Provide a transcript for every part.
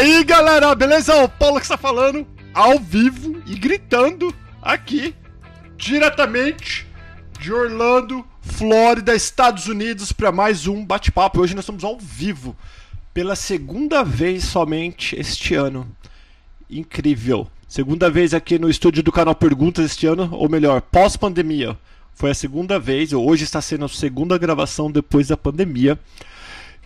Aí, galera! Beleza? O Paulo que está falando ao vivo e gritando aqui, diretamente de Orlando, Flórida, Estados Unidos, para mais um bate-papo. Hoje nós estamos ao vivo, pela segunda vez somente este ano. Incrível! Segunda vez aqui no estúdio do canal Perguntas este ano, ou melhor, pós-pandemia. Foi a segunda vez, hoje está sendo a segunda gravação depois da pandemia.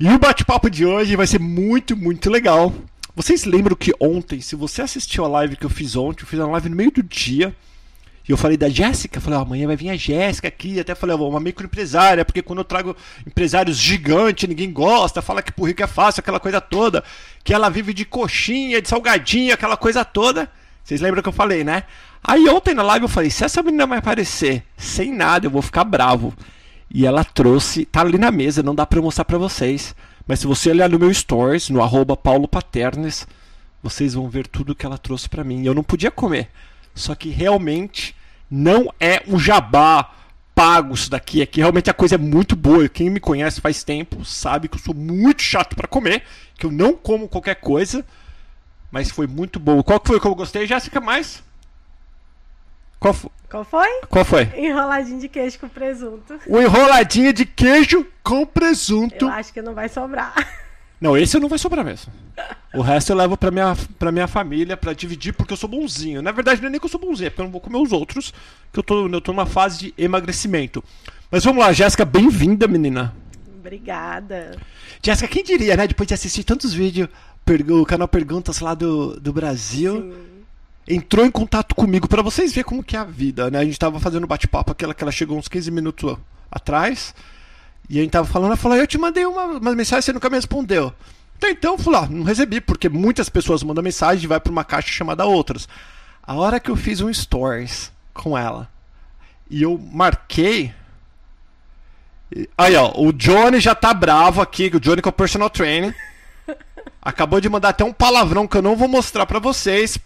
E o bate-papo de hoje vai ser muito, muito legal. Vocês lembram que ontem, se você assistiu a live que eu fiz ontem, eu fiz uma live no meio do dia. E eu falei da Jéssica, falei, oh, amanhã vai vir a Jéssica aqui, até falei, oh, uma microempresária, porque quando eu trago empresários gigantes, ninguém gosta, fala que por rico é fácil, aquela coisa toda, que ela vive de coxinha, de salgadinho, aquela coisa toda. Vocês lembram que eu falei, né? Aí ontem na live eu falei, se essa menina vai aparecer sem nada, eu vou ficar bravo. E ela trouxe, tá ali na mesa, não dá eu mostrar pra vocês. Mas se você olhar no meu stories, no arroba Paulo Paternes, vocês vão ver tudo que ela trouxe para mim. Eu não podia comer. Só que realmente não é um jabá pago isso daqui. Aqui realmente a coisa é muito boa. Quem me conhece faz tempo sabe que eu sou muito chato para comer, que eu não como qualquer coisa. Mas foi muito bom. Qual que foi que eu gostei, Jéssica, mais? Qual, foi? Qual foi? Qual foi? Enroladinho de queijo com presunto. O enroladinho de queijo com presunto. Eu acho que não vai sobrar. Não, esse não vai sobrar mesmo. O resto eu levo pra minha, pra minha família pra dividir porque eu sou bonzinho. Na verdade, não é nem que eu sou bonzinho, é porque eu não vou comer os outros, que eu tô, eu tô numa fase de emagrecimento. Mas vamos lá, Jéssica, bem-vinda, menina. Obrigada. Jéssica, quem diria, né? Depois de assistir tantos vídeos, o canal Perguntas lá do, do Brasil. Sim entrou em contato comigo para vocês verem como que é a vida, né? A gente tava fazendo bate-papo, aquela que ela chegou uns 15 minutos atrás, e a gente tava falando, ela falou, eu te mandei uma, uma mensagem, você nunca me respondeu. Então, então eu falei, ah, não recebi, porque muitas pessoas mandam mensagem e vai para uma caixa chamada outras. A hora que eu fiz um stories com ela, e eu marquei... Aí, ó, o Johnny já tá bravo aqui, o Johnny que é o personal trainer. Acabou de mandar até um palavrão que eu não vou mostrar para vocês,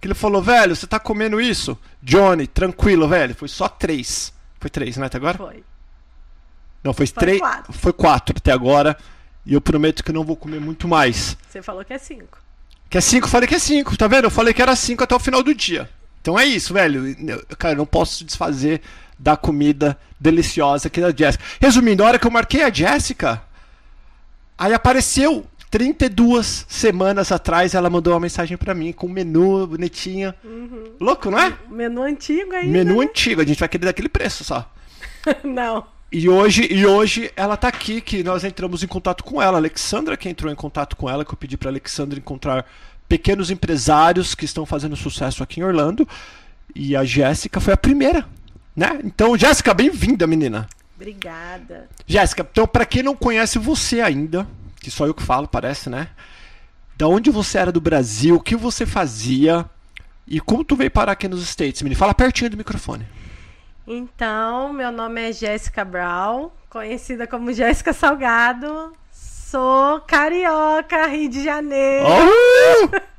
que ele falou, velho, você tá comendo isso? Johnny, tranquilo, velho. Foi só três. Foi três, né, até agora? Foi. Não, foi, foi três. Quatro. Foi quatro até agora. E eu prometo que não vou comer muito mais. Você falou que é cinco. Que é cinco, falei que é cinco, tá vendo? Eu falei que era cinco até o final do dia. Então é isso, velho. Cara, eu não posso desfazer da comida deliciosa aqui da Jéssica. Resumindo, a hora que eu marquei a Jéssica, aí apareceu 32 semanas atrás ela mandou uma mensagem para mim com um menu bonitinho. Uhum. Louco, não é? Menu antigo aí. Menu né? antigo, a gente vai querer daquele preço só. não. E hoje, e hoje ela tá aqui, que nós entramos em contato com ela. A Alexandra que entrou em contato com ela, que eu pedi para Alexandra encontrar pequenos empresários que estão fazendo sucesso aqui em Orlando. E a Jéssica foi a primeira, né? Então, Jéssica, bem-vinda, menina. Obrigada. Jéssica, então para quem não conhece você ainda, que só eu que falo, parece, né? Da onde você era do Brasil, o que você fazia e como tu veio parar aqui nos States, menino? Fala pertinho do microfone. Então, meu nome é Jéssica Brown, conhecida como Jéssica Salgado. Sou carioca, Rio de Janeiro.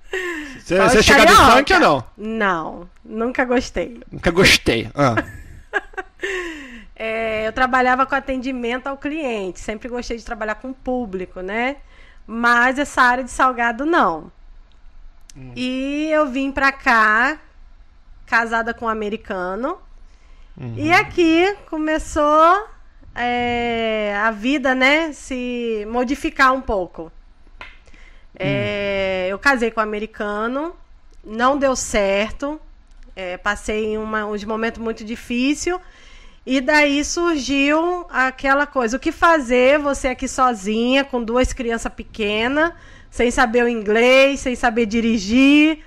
Você, você chega de funk ou não? Não, nunca gostei. Nunca gostei. Ah. É, eu trabalhava com atendimento ao cliente, sempre gostei de trabalhar com o público, né? Mas essa área de salgado não. Hum. E eu vim pra cá, casada com um americano. Uhum. E aqui começou é, a vida, né? Se modificar um pouco. É, hum. Eu casei com um americano, não deu certo. É, passei uma, um momento muito difícil. E daí surgiu aquela coisa: o que fazer você aqui sozinha, com duas crianças pequenas, sem saber o inglês, sem saber dirigir.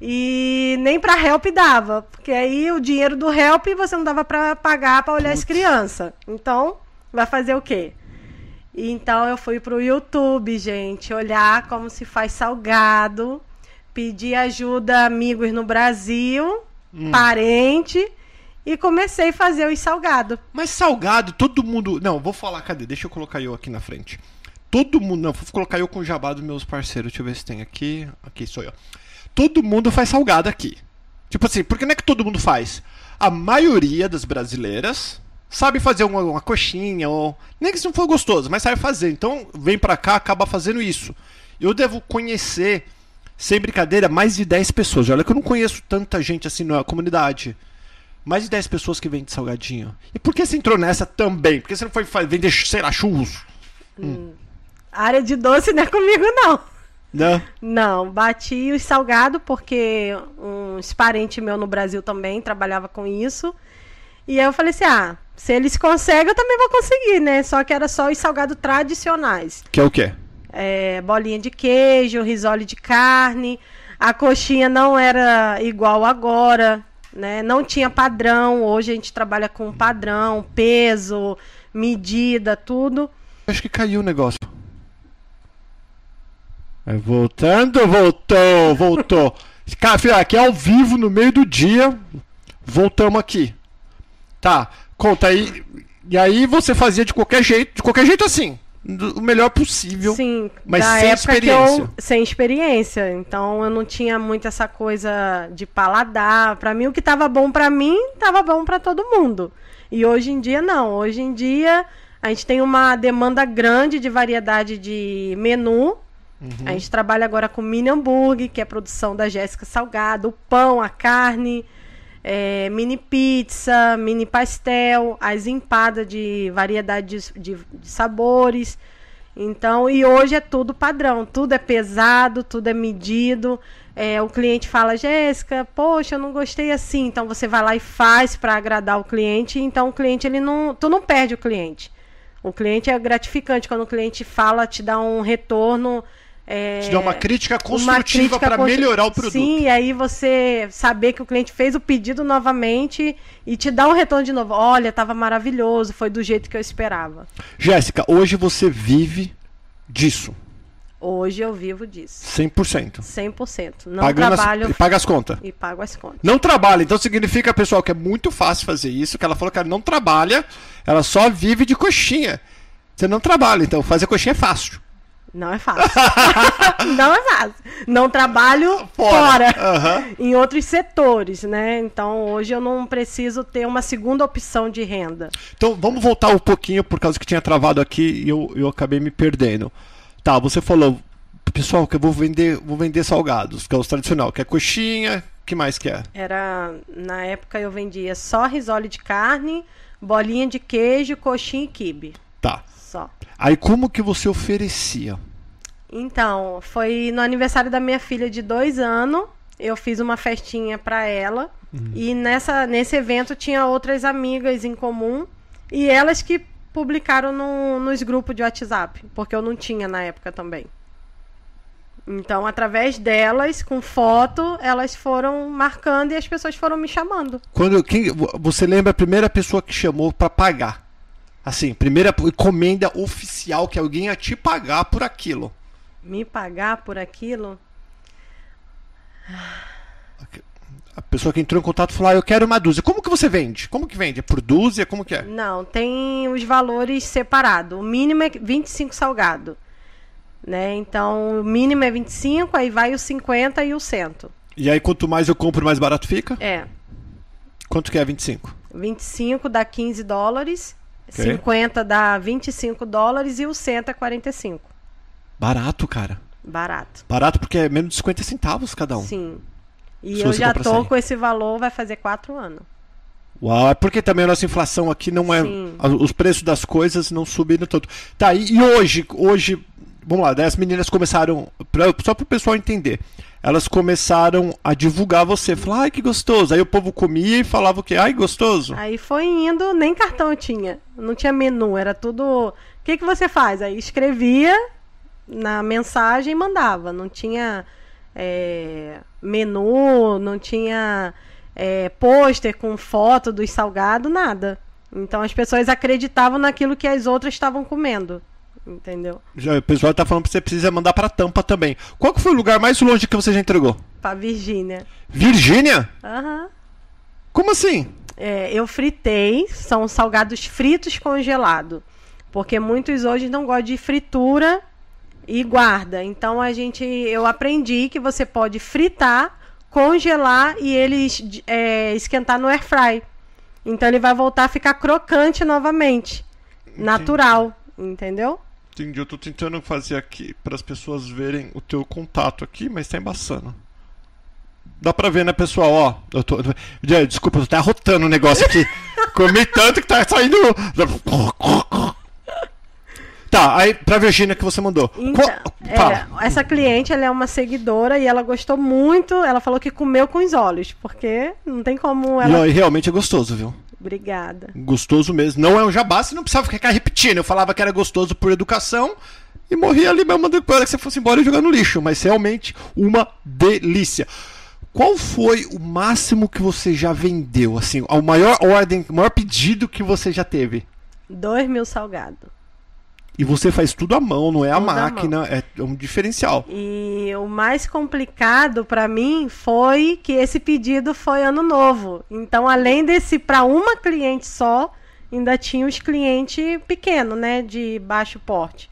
E nem para help dava, porque aí o dinheiro do help você não dava para pagar para olhar Putz. as crianças. Então, vai fazer o quê? Então eu fui pro YouTube, gente, olhar como se faz salgado, pedir ajuda a amigos no Brasil, hum. parente e comecei a fazer os salgados. Mas salgado, todo mundo. Não, vou falar, cadê? Deixa eu colocar eu aqui na frente. Todo mundo. Não, vou colocar eu com o jabá dos meus parceiros. Deixa eu ver se tem aqui. Aqui sou eu. Todo mundo faz salgado aqui. Tipo assim, por que não é que todo mundo faz? A maioria das brasileiras sabe fazer uma, uma coxinha, ou. Nem que isso não for gostoso, mas sabe fazer. Então vem pra cá, acaba fazendo isso. Eu devo conhecer, sem brincadeira, mais de 10 pessoas. Olha que eu não conheço tanta gente assim na comunidade. Mais de 10 pessoas que vendem salgadinho. E por que você entrou nessa também? Por que você não foi vender, sei lá, churros? Área de doce não é comigo, não. Não? Não, bati os salgados porque uns parentes meu no Brasil também trabalhava com isso. E aí eu falei assim: ah, se eles conseguem, eu também vou conseguir, né? Só que era só os salgados tradicionais. Que é o quê? É, bolinha de queijo, risole de carne. A coxinha não era igual agora, né? Não tinha padrão. Hoje a gente trabalha com padrão, peso, medida, tudo. Acho que caiu o negócio. É, voltando, voltou, voltou. Cara, aqui é ao vivo, no meio do dia. Voltamos aqui. Tá, conta aí. E aí você fazia de qualquer jeito, de qualquer jeito assim. O melhor possível. Sim, mas sem experiência. eu sem experiência, então eu não tinha muito essa coisa de paladar. Pra mim o que tava bom pra mim, tava bom pra todo mundo. E hoje em dia não, hoje em dia a gente tem uma demanda grande de variedade de menu. A gente trabalha agora com mini hambúrguer, que é a produção da Jéssica Salgado, o pão, a carne, é, mini pizza, mini pastel, as empadas de variedade de, de- de sabores. Então, e hoje é tudo padrão, tudo é pesado, tudo é medido. É, o cliente fala, Jéssica, poxa, eu não gostei assim. Então você vai lá e faz para agradar o cliente. Então o cliente ele não, tu não perde o cliente. O cliente é gratificante quando o cliente fala, te dá um retorno. É, Te dá uma crítica construtiva para constru- melhorar o produto. Sim, e aí você saber que o cliente fez o pedido novamente e te dá um retorno de novo. Olha, estava maravilhoso, foi do jeito que eu esperava. Jéssica, hoje você vive disso. Hoje eu vivo disso. 100%. 100%. Não Pagando as- trabalho e paga as contas. e pago as contas. Não trabalha, então significa, pessoal, que é muito fácil fazer isso, que ela falou que ela não trabalha, ela só vive de coxinha. Você não trabalha, então fazer coxinha é fácil. Não é fácil. não é fácil. Não trabalho Fora. fora. Aham. Em outros setores, né? Então hoje eu não preciso ter uma segunda opção de renda. Então vamos voltar um pouquinho, por causa que tinha travado aqui e eu, eu acabei me perdendo. Tá, você falou, pessoal, que eu vou vender, vou vender salgados, que é os tradicional, que é coxinha, que mais que é? Era na época eu vendia só risole de carne, bolinha de queijo, coxinha e quibe. Só. Aí como que você oferecia? Então, foi no aniversário da minha filha de dois anos. Eu fiz uma festinha pra ela. E nessa, nesse evento tinha outras amigas em comum. E elas que publicaram no- nos grupos de WhatsApp. Porque eu não tinha na época também. Então, através delas, com foto, elas foram marcando e as pessoas foram me chamando. Quando quem, você lembra a primeira pessoa que chamou pra pagar? Assim, primeira encomenda oficial que alguém ia te pagar por aquilo. Me pagar por aquilo. A pessoa que entrou em contato falou: ah, eu quero uma dúzia. Como que você vende? Como que vende? É por dúzia? Como que é? Não, tem os valores separados. O mínimo é 25 salgado. Né? Então, o mínimo é 25, aí vai o 50 e o 100. E aí, quanto mais eu compro, mais barato fica? É. Quanto que é 25? 25 dá 15 dólares, Ok. 50 dá 25 dólares e o 100 é 45. Barato, cara. Barato. Barato porque é menos de 50 centavos cada um. Sim. E Se eu já tô 100. com esse valor, vai fazer 4 anos. Uau, é porque também a nossa inflação aqui não é. Sim. Os preços das coisas não subiram tanto. Tá, e, e hoje, hoje, vamos lá, daí as meninas começaram. pra- só pro pessoal entender. Elas começaram a divulgar você. Falar, ai que gostoso. Aí o povo comia e falava o quê? Ai, gostoso. Aí foi indo, nem cartão tinha. Não tinha menu, era tudo. O que, que você faz? Aí escrevia na mensagem e mandava. Não tinha é, menu, não tinha é, pôster com foto dos salgados, nada. Então as pessoas acreditavam naquilo que as outras estavam comendo. Entendeu? Já, o pessoal tá falando que você precisa mandar pra tampa também. Qual que foi o lugar mais longe que você já entregou? Pra Virgínia. Virgínia? Aham. Como assim? É, eu fritei, são salgados fritos congelados. Porque muitos hoje não gostam de fritura e guarda. Então a gente, eu aprendi que você pode fritar, congelar e ele es- é, esquentar no air fry. Então ele vai voltar a ficar crocante novamente, natural, entendeu? Entendi, eu tô tentando fazer aqui para as pessoas verem o teu contato aqui, mas tá embaçando. Dá pra ver, né, pessoal? Ó, eu tô. Desculpa, eu tô arrotando o negócio aqui. Comi tanto que tá saindo. Tá, aí pra Virgínia que você mandou. Então, é, essa cliente ela é uma seguidora e ela gostou muito. Ela falou que comeu com os olhos, porque não tem como ela. E, realmente é gostoso, viu? Obrigada. Gostoso mesmo. Não é um jabá, você não precisava ficar repetindo. Eu falava que era gostoso por educação e morria ali mesmo depois que você fosse embora e jogar no lixo. Mas realmente uma delícia. Qual foi o máximo que você já vendeu? Assim, o maior ordem, o maior pedido que você já teve? Dois mil salgado. E você faz tudo à mão, não é tudo a máquina, é um diferencial. E o mais complicado para mim foi que esse pedido foi ano novo. Então, além desse para uma cliente só, ainda tinha os clientes pequenos, né, de baixo porte.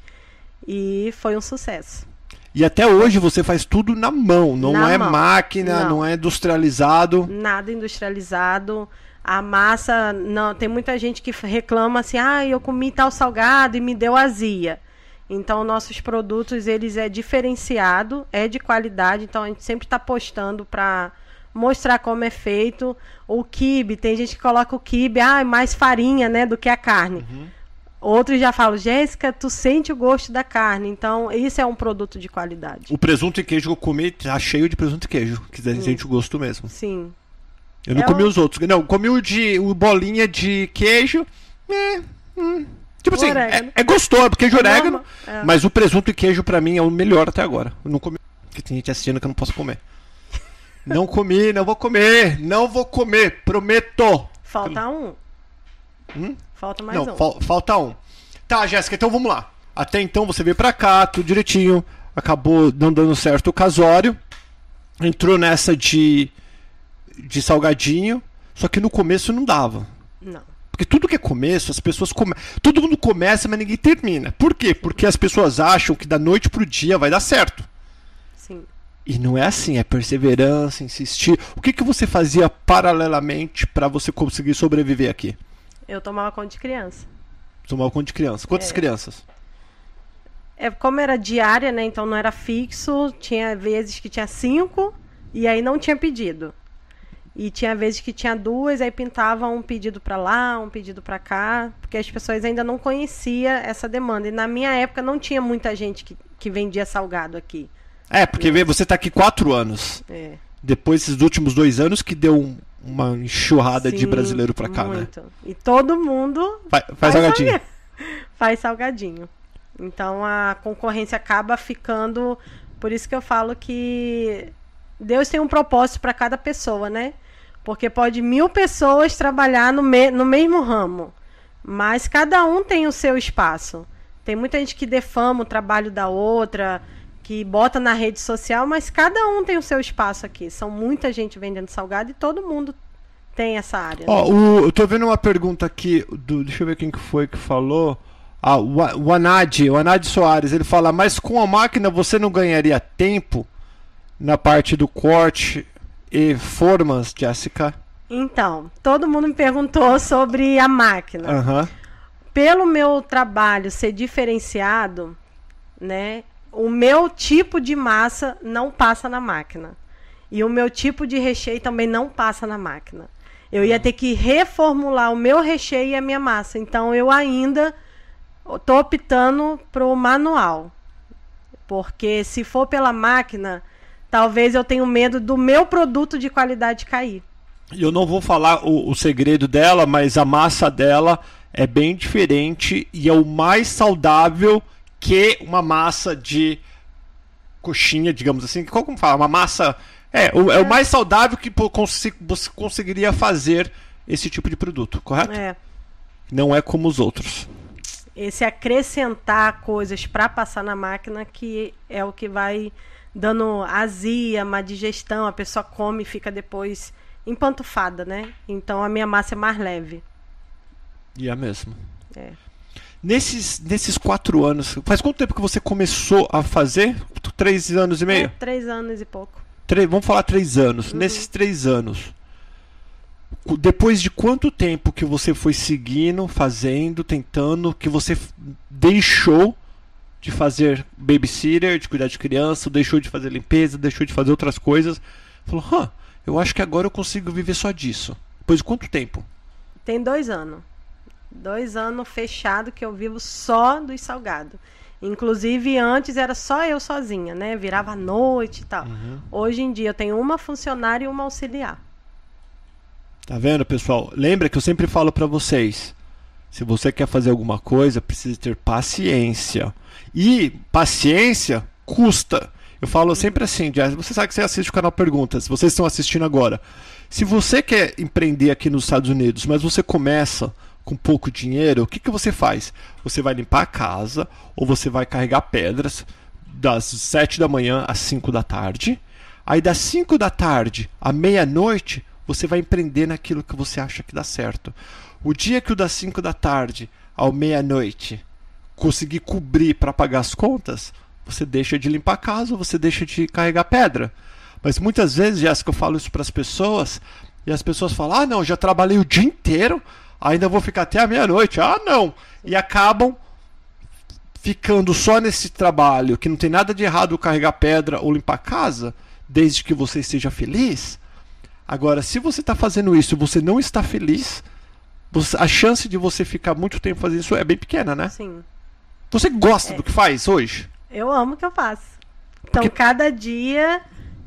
E foi um sucesso. E até hoje você faz tudo na mão, não na é mão. máquina, não. não é industrializado. Nada industrializado. A massa, não, tem muita gente que reclama assim: "Ah, eu comi tal salgado e me deu azia". Então, nossos produtos, eles é diferenciado, é de qualidade, então a gente sempre está postando para mostrar como é feito. O quibe, tem gente que coloca o quibe, ah, é mais farinha, né, do que a carne. Uhum. Outros já falam, Jéssica, tu sente o gosto da carne. Então, isso é um produto de qualidade. O presunto e queijo que eu comi tá cheio de presunto e queijo, que sente o gosto mesmo. Sim. Eu não é comi o... os outros. Não, comi o de o bolinha de queijo. É, hum. Tipo assim, é, é, gostoso, porque queijo é orégano. É. Mas o presunto e queijo para mim é o melhor até agora. Eu não comi. Porque tem gente assistindo que eu não posso comer. não comi, não vou comer. Não vou comer, prometo. Falta um. Hum? Falta mais não, um. Fal falta um. Tá, Jéssica, então vamos lá. Até então você veio pra cá, tudo direitinho. Acabou não dando certo o casório. Entrou nessa de de salgadinho, só que no começo não dava. Não. Porque tudo que é começo, as pessoas come... Todo mundo começa, mas ninguém termina. Por quê? Porque as pessoas acham que da noite pro dia vai dar certo. Sim. E não é assim, é perseverança, insistir. O que, que você fazia paralelamente para você conseguir sobreviver aqui? Eu tomava conta de criança. Tomava conta de criança. Quantas é. crianças? É, como era diária, né? Então não era fixo. Tinha vezes que tinha cinco e aí não tinha pedido. E tinha vezes que tinha duas, aí pintava um pedido para lá, um pedido para cá, porque as pessoas ainda não conheciam essa demanda. E na minha época não tinha muita gente que, que vendia salgado aqui. É, porque e... você está aqui quatro anos. É. Depois desses últimos dois anos que deu um, uma enxurrada Sim, de brasileiro para cá, né? muito. né? E todo mundo faz, faz salgadinho. faz salgadinho. Então a concorrência acaba ficando. Por isso que eu falo que Deus tem um propósito para cada pessoa, né? Porque pode mil pessoas trabalhar no, me no mesmo ramo, mas cada um tem o seu espaço. Tem muita gente que defama o trabalho da outra, que bota na rede social, mas cada um tem o seu espaço aqui. São muita gente vendendo salgado e todo mundo tem essa área. Ó, né? eu tô vendo uma pergunta aqui, do, deixa eu ver quem que foi que falou. Ah, o Anad, o Anad Soares, ele fala, mas com a máquina você não ganharia tempo na parte do corte e formas, Jessica? Então, todo mundo me perguntou sobre a máquina. Uhum. Pelo meu trabalho ser diferenciado, né? O meu tipo de massa não passa na máquina. E o meu tipo de recheio também não passa na máquina. Eu ia ter que reformular o meu recheio e a minha massa. Então eu ainda estou optando para o manual. Porque se for pela máquina, talvez eu tenha medo do meu produto de qualidade cair. Eu não vou falar o, o segredo dela, mas a massa dela é bem diferente e é o mais saudável que uma massa de coxinha, digamos assim. Como fala? Uma massa. É, o, é. é o mais saudável que você conseguiria fazer esse tipo de produto, correto? É. Não é como os outros. Esse acrescentar coisas para passar na máquina que é o que vai dando azia, má digestão, a pessoa come e fica depois empantufada, né? Então a minha massa é mais leve. E é mesmo. É. Nesses, nesses quatro anos, faz quanto tempo que você começou a fazer? Três anos e meio? É, três anos e pouco. Três, vamos falar três anos. Uhum. Nesses três anos, depois de quanto tempo que você foi seguindo, fazendo, tentando, que você deixou de fazer babysitter, de cuidar de criança, deixou de fazer limpeza, deixou de fazer outras coisas. Falou, Hã, eu acho que agora eu consigo viver só disso. Depois de quanto tempo? Tem dois anos. Dois anos fechado que eu vivo só dos salgados. Inclusive, antes era só eu sozinha, né? Virava à noite e tal. Uhum. Hoje em dia eu tenho uma funcionária e uma auxiliar. Tá vendo, pessoal? Lembra que eu sempre falo para vocês. Se você quer fazer alguma coisa, precisa ter paciência. E paciência custa. Eu falo sempre assim, Jazz, você sabe que você assiste o canal Perguntas, vocês estão assistindo agora. Se você quer empreender aqui nos Estados Unidos, mas você começa com pouco dinheiro, o que, que você faz? Você vai limpar a casa ou você vai carregar pedras das 7 da manhã às 5 da tarde. Aí das 5 da tarde à meia-noite, você vai empreender naquilo que você acha que dá certo. O dia que o das 5 da tarde ao meia-noite conseguir cobrir para pagar as contas, você deixa de limpar a casa, você deixa de carregar pedra. Mas muitas vezes, Jéssica, eu falo isso para as pessoas e as pessoas falam: ah, não, já trabalhei o dia inteiro, ainda vou ficar até a meia-noite. Ah, não! E acabam ficando só nesse trabalho, que não tem nada de errado carregar pedra ou limpar a casa, desde que você esteja feliz. Agora, se você está fazendo isso e você não está feliz, a chance de você ficar muito tempo fazendo isso é bem pequena, né? Sim. Você gosta é. do que faz hoje? Eu amo o que eu faço. Então, Porque... cada dia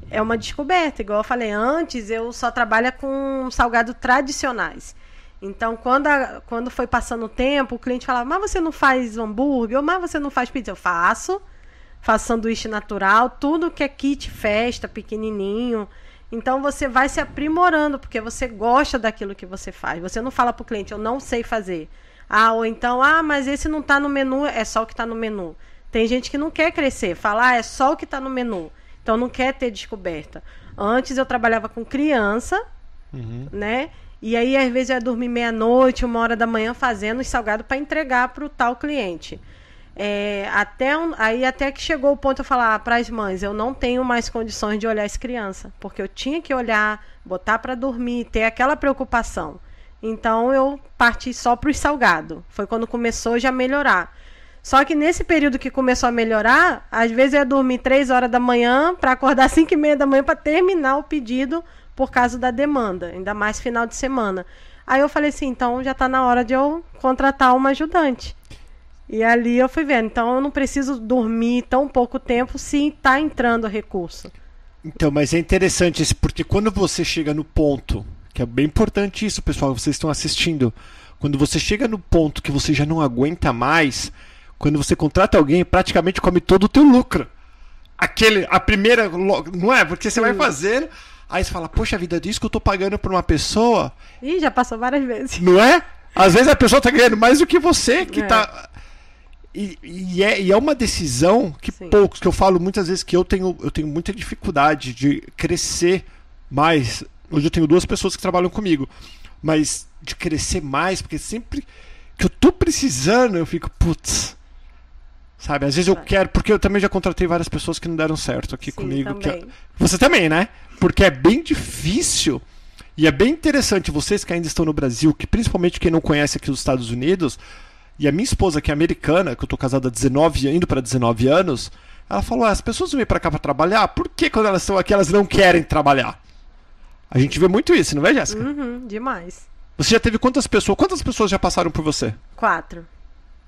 é uma descoberta. Igual eu falei antes, eu só trabalho com salgados tradicionais. Então, quando, a, quando foi passando o tempo, o cliente falava, mas você não faz hambúrguer, ou mas você não faz pizza. Eu faço, faço sanduíche natural, tudo que é kit festa, pequenininho. Então, você vai se aprimorando, porque você gosta daquilo que você faz. Você não fala para o cliente, eu não sei fazer. Ah, ou então, ah, mas esse não está no menu, é só o que está no menu. Tem gente que não quer crescer, fala, ah, é só o que está no menu. Então, não quer ter descoberta. Antes, eu trabalhava com criança, uhum. né? E aí, às vezes, eu ia dormir meia-noite, uma hora da manhã, fazendo os salgados para entregar para o tal cliente. É, até aí até que chegou o ponto de eu falar para as mães, eu não tenho mais condições de olhar as crianças, porque eu tinha que olhar, botar para dormir, ter aquela preocupação. Então eu parti só para os salgados. Foi quando começou já a melhorar. Só que nesse período que começou a melhorar, às vezes eu ia dormir 3 horas da manhã para acordar 5 e meia da manhã para terminar o pedido por causa da demanda, ainda mais final de semana. Aí eu falei assim, então já está na hora de eu contratar uma ajudante. E ali eu fui vendo, então eu não preciso dormir tão pouco tempo se está entrando recurso. Então, mas é interessante isso, porque quando você chega no ponto, que é bem importante isso, pessoal, vocês estão assistindo, quando você chega no ponto que você já não aguenta mais, quando você contrata alguém, praticamente come todo o teu lucro. Aquele, a primeira, não é? Porque você Sim. vai fazendo, Aí você fala, poxa vida, disso que eu tô pagando por uma pessoa. Ih, já passou várias vezes. Não é? Às vezes a pessoa tá ganhando mais do que você, que é. E, e, é, e é uma decisão que Sim. poucos, que eu falo muitas vezes que eu tenho, eu tenho muita dificuldade de crescer mais. Hoje eu tenho duas pessoas que trabalham comigo. Mas de crescer mais, porque sempre que eu tô precisando, eu fico, putz, Sabe, às vezes eu quero, porque eu também já contratei várias pessoas que não deram certo aqui Sim, comigo. Também. Que, você também, né? Porque é bem difícil e é bem interessante vocês que ainda estão no Brasil, que principalmente quem não conhece aqui os Estados Unidos, e a minha esposa que é americana, que eu tô casada há 19, indo para 19 anos, ela falou: ah, as pessoas vêm para cá para trabalhar, por que quando elas estão aqui elas não querem trabalhar? A gente vê muito isso, não vê, Jéssica? Uhum, demais. Você já teve quantas pessoas? Quantas pessoas já passaram por você? Quatro.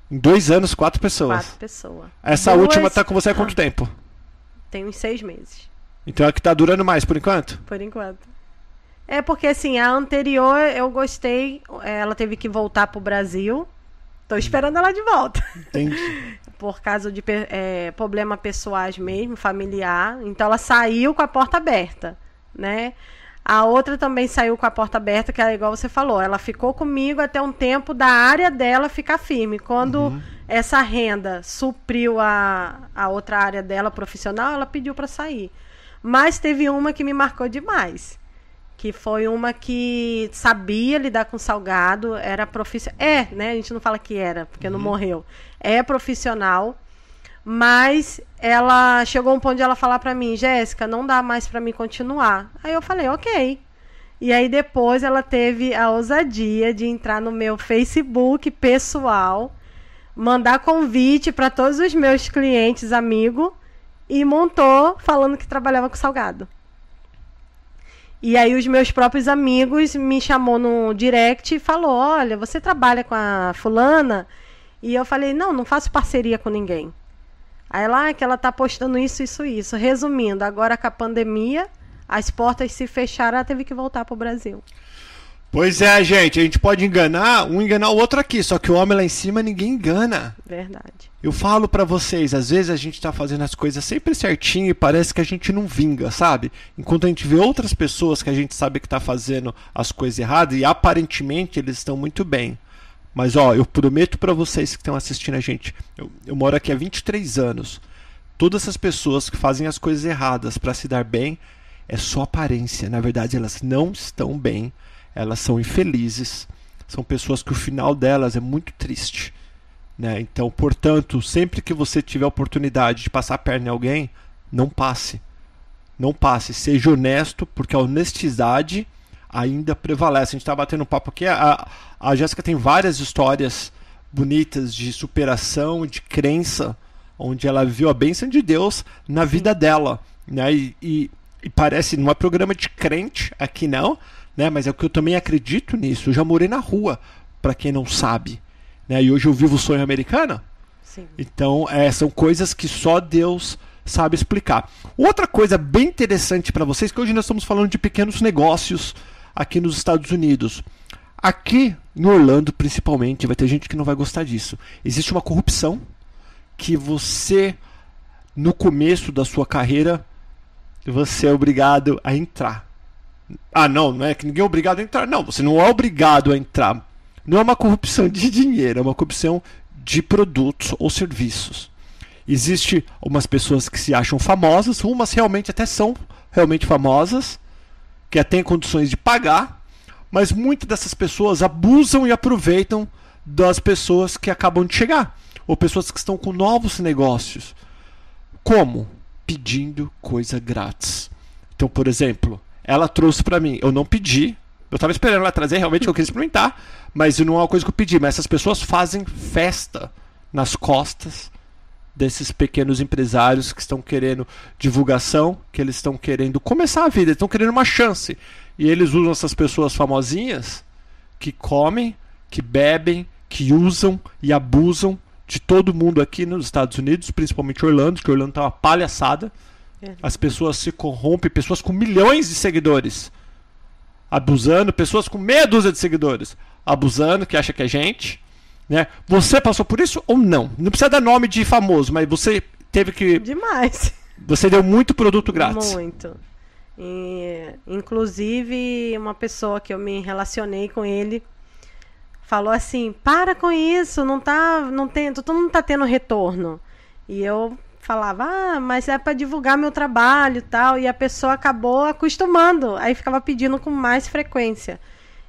Em dois anos, quatro pessoas. Quatro pessoas. Essa Duas... última tá com você há quanto tempo? Tem uns seis meses. Então é que tá durando mais, por enquanto? Por enquanto. É porque assim, a anterior eu gostei, ela teve que voltar pro Brasil. Tô esperando ela de volta. Entendi. por causa de é, problema pessoais mesmo, familiar. Então ela saiu com a porta aberta, né? A outra também saiu com a porta aberta, que é igual você falou. Ela ficou comigo até um tempo da área dela ficar firme. Quando uhum. essa renda supriu a, a outra área dela profissional, ela pediu para sair. Mas teve uma que me marcou demais. Que foi uma que sabia lidar com salgado, era profissional. É, né? A gente não fala que era, porque uhum. não morreu. É profissional mas ela chegou um ponto de ela falar para mim, Jéssica, não dá mais para mim continuar. Aí eu falei, ok. E aí depois ela teve a ousadia de entrar no meu Facebook pessoal, mandar convite para todos os meus clientes, amigos, e montou falando que trabalhava com salgado. E aí os meus próprios amigos me chamou no direct e falou: "Olha, você trabalha com a fulana?" E eu falei: "Não, não faço parceria com ninguém." Aí lá ah, que ela tá postando isso, isso, isso. Resumindo, agora com a pandemia, as portas se fecharam, ela teve que voltar pro Brasil. Pois é, gente, a gente pode enganar um enganar o outro aqui, só que o homem lá em cima ninguém engana. Verdade. Eu falo para vocês, às vezes a gente tá fazendo as coisas sempre certinho e parece que a gente não vinga, sabe? Enquanto a gente vê outras pessoas que a gente sabe que tá fazendo as coisas erradas e aparentemente eles estão muito bem. Mas ó, eu prometo para vocês que estão assistindo a gente, eu, eu moro aqui há 23 anos. Todas essas pessoas que fazem as coisas erradas para se dar bem é só aparência. Na verdade, elas não estão bem elas são infelizes, são pessoas que o final delas é muito triste. Né? Então, portanto, sempre que você tiver a oportunidade de passar a perna em alguém, não passe. Não passe. Seja honesto, porque a honestidade ainda prevalece. A gente está batendo um papo aqui. A, a Jéssica tem várias histórias bonitas de superação, de crença, onde ela viu a bênção de Deus na vida dela. Né? E, e, e parece, não é programa de crente aqui não, né? Mas é o que eu também acredito nisso. Eu já morei na rua, para quem não sabe, né? E hoje eu vivo o sonho americano. Sim. Então, é, são coisas que só Deus sabe explicar. Outra coisa bem interessante para vocês, que hoje nós estamos falando de pequenos negócios aqui nos Estados Unidos. Aqui em Orlando, principalmente, vai ter gente que não vai gostar disso. Existe uma corrupção que você, no começo da sua carreira, você é obrigado a entrar. Ah, não, não é que ninguém é obrigado a entrar. Não, você não é obrigado a entrar. Não é uma corrupção de dinheiro, é uma corrupção de produtos ou serviços. Existe umas pessoas que se acham famosas, umas realmente até são realmente famosas, que até têm condições de pagar, mas muitas dessas pessoas abusam e aproveitam das pessoas que acabam de chegar, ou pessoas que estão com novos negócios. Como? Pedindo coisa grátis. Então, por exemplo, ela trouxe para mim. Eu não pedi. Eu tava esperando ela trazer, realmente eu queria experimentar. Mas não é uma coisa que eu pedi. Mas essas pessoas fazem festa nas costas desses pequenos empresários que estão querendo divulgação, que eles estão querendo começar a vida, estão querendo uma chance. E eles usam essas pessoas famosinhas que comem, que bebem, que usam e abusam de todo mundo aqui nos Estados Unidos, principalmente Orlando, que Orlando tá uma palhaçada. É. As pessoas se corrompem, pessoas com milhões de seguidores abusando, pessoas com meia dúzia de seguidores abusando, que acha que é gente. Né? Você passou por isso ou não? Não precisa dar nome de famoso, mas você teve que. Demais. Você deu muito produto grátis. Muito. E, inclusive, uma pessoa que eu me relacionei com ele falou assim: para com isso, não tá. Não tem, tu não tá tendo retorno. E eu falava, ah, mas é para divulgar meu trabalho e tal. E a pessoa acabou acostumando. Aí ficava pedindo com mais frequência.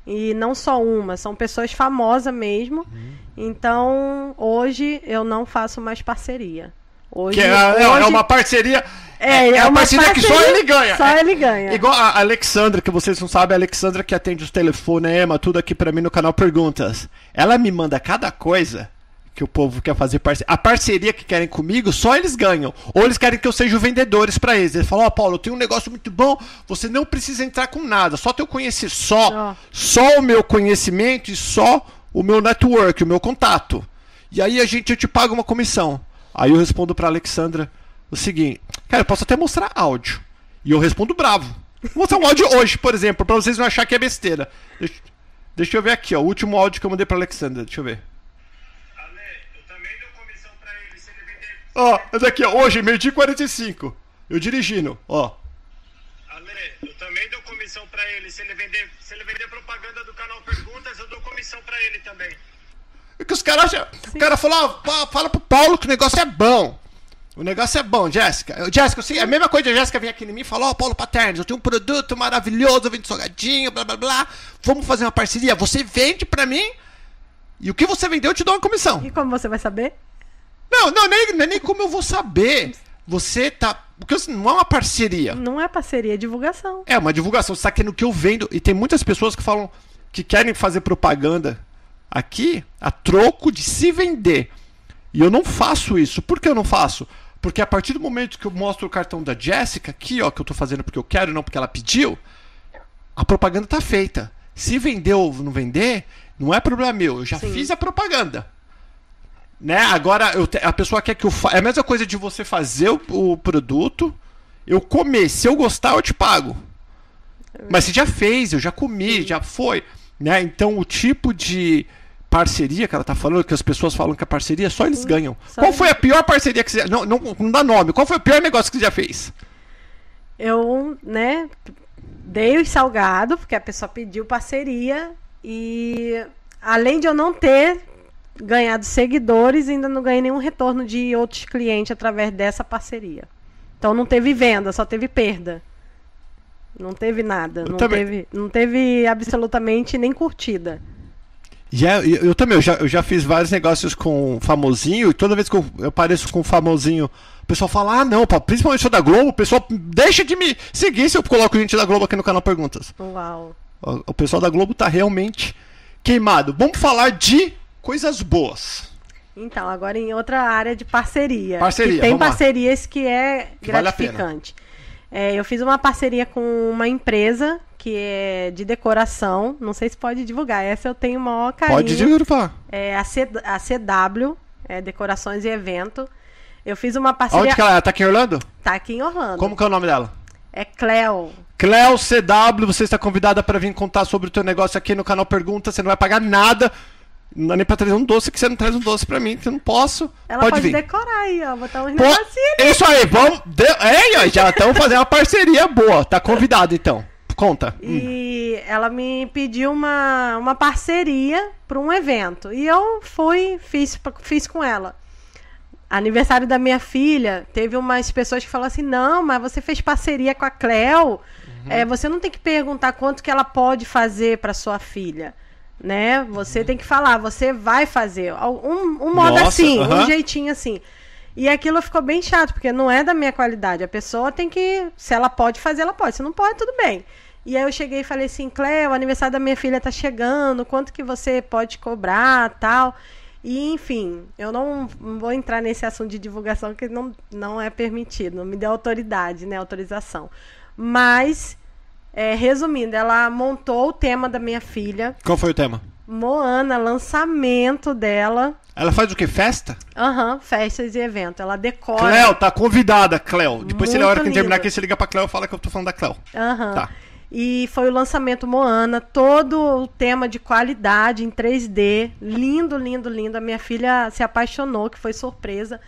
E não só uma, são pessoas famosas mesmo. Uhum. Então, hoje eu não faço mais parceria. Hoje, que é, hoje... é uma parceria. É, é, é uma parceria, parceria, que só ele ganha. Só ele ganha. Igual a Alexandra, que vocês não sabem, a Alexandra que atende os telefonemas, tudo aqui para mim no canal Perguntas. Ela me manda cada coisa que o povo quer fazer parceria. A parceria que querem comigo, só eles ganham. Ou eles querem que eu seja o vendedores para eles. Eles falam: Ó, oh, Paulo, eu tenho um negócio muito bom, você não precisa entrar com nada, só teu conhecer só, só o meu conhecimento e só o meu network, o meu contato. E aí a gente eu te paga uma comissão. Aí eu respondo para Alexandra o seguinte: Cara, eu posso até mostrar áudio. E eu respondo bravo. Vou mostrar um áudio hoje, por exemplo, para vocês não achar que é besteira. Deixa, deixa eu ver aqui, ó, o último áudio que eu mandei para Alexandra. Deixa eu ver. Ó, esse aqui, ó, hoje, meio-dia 45. Eu dirigindo, ó. Ale, eu também dou comissão pra ele. Se ele vender, se ele vender propaganda do canal Perguntas, eu dou comissão pra ele também. É que os caras O cara falou, ó, fala pro Paulo que o negócio é bom. O negócio é bom, Jéssica. Jéssica, assim, a mesma coisa, a Jéssica vem aqui em mim e fala, ó, oh, Paulo Paternes, eu tenho um produto maravilhoso, eu vendo salgadinho, blá blá blá. Vamos fazer uma parceria. Você vende pra mim e o que você vendeu eu te dou uma comissão. E como você vai saber? Não, não, nem, nem como eu vou saber. Você tá. Porque não é uma parceria. Não é parceria, é divulgação. É uma divulgação. Você tá querendo que eu vendo. E tem muitas pessoas que falam que querem fazer propaganda aqui a troco de se vender. E eu não faço isso. Por que eu não faço? Porque a partir do momento que eu mostro o cartão da Jéssica, aqui, ó, que eu tô fazendo porque eu quero e não porque ela pediu, a propaganda tá feita. Se vender ou não vender, não é problema meu. Eu já Sim. fiz a propaganda. Né? Agora eu a pessoa quer que eu. É a mesma coisa de você fazer o, o produto, eu comer. Se eu gostar, eu te pago. Mas você já fez, eu já comi, já foi. Né? Então o tipo de parceria que ela tá falando, que as pessoas falam que a parceria, só eles ganham. só Qual foi a pior parceria que você. Não, não, não dá nome. Qual foi o pior negócio que você já fez? Eu, né, dei os salgados, porque a pessoa pediu parceria. E além de eu não ter ganhado seguidores, ainda não ganhei nenhum retorno de outros clientes através dessa parceria. Então não teve venda, só teve perda. Não teve nada. Não também. teve, não teve absolutamente nem curtida. E é, eu, eu também, eu já, eu já fiz vários negócios com famosinho, e toda vez que eu, eu apareço com famosinho, o pessoal fala, ah não, pá, principalmente sou da Globo, o pessoal deixa de me seguir se eu coloco gente da Globo aqui no canal Perguntas. Uau. O, o pessoal da Globo tá realmente queimado. Vamos falar de coisas boas. Então, agora em outra área de parceria. Parceria, tem vamos lá. parcerias que é Que vale gratificante. É, eu fiz uma parceria com uma empresa que é de decoração. Não sei se pode divulgar. Essa eu tenho o maior carinho. Pode divulgar. É a, C, a CW, é Decorações e Evento. Eu fiz uma parceria. Aonde que ela é? Tá aqui em Orlando? Tá aqui em Orlando. Como que é o nome dela? É Cleo. Cleo CW, você está convidada para vir contar sobre o teu negócio aqui no canal Pergunta, você não vai pagar nada. Não dá nem pra trazer um doce, que você não traz um doce pra mim, que eu não posso. Ela pode, pode, vir. decorar aí, ó. Botar uns Pô, negocinhos. isso aí, vamos. De... É, ó, já estamos fazendo uma parceria boa. Tá convidado então. Conta. E ela me pediu uma, uma parceria para um evento. E eu fui, fiz, fiz com ela. Aniversário da minha filha, teve umas pessoas que falaram assim: não, mas você fez parceria com a Cleo. É, você não tem que perguntar quanto que ela pode fazer para sua filha. Né? Você tem que falar, você vai fazer. Um, um modo Nossa, assim, aham. um jeitinho assim. E aquilo ficou bem chato, porque não é da minha qualidade. A pessoa tem que. Se ela pode fazer, ela pode. Se não pode, tudo bem. E aí eu cheguei e falei assim, Cléo, o aniversário da minha filha tá chegando, quanto que você pode cobrar, tal. E, enfim, eu não não vou entrar nesse assunto de divulgação, que não, não é permitido, não me deu autoridade, né, autorização. Mas, é, resumindo, ela montou o tema da minha filha, Qual foi o tema? Moana, lançamento dela. Ela faz o que? Festa? Aham, festas e eventos. Ela decora. Cleo, tá convidada, Cleo. Depois, se hora que terminar aqui, você liga pra Cleo e fala que eu tô falando da Cleo. Aham. Tá. E foi o lançamento Moana, todo o tema de qualidade em 3D. Lindo, lindo, lindo. A minha filha se apaixonou, que foi surpresa.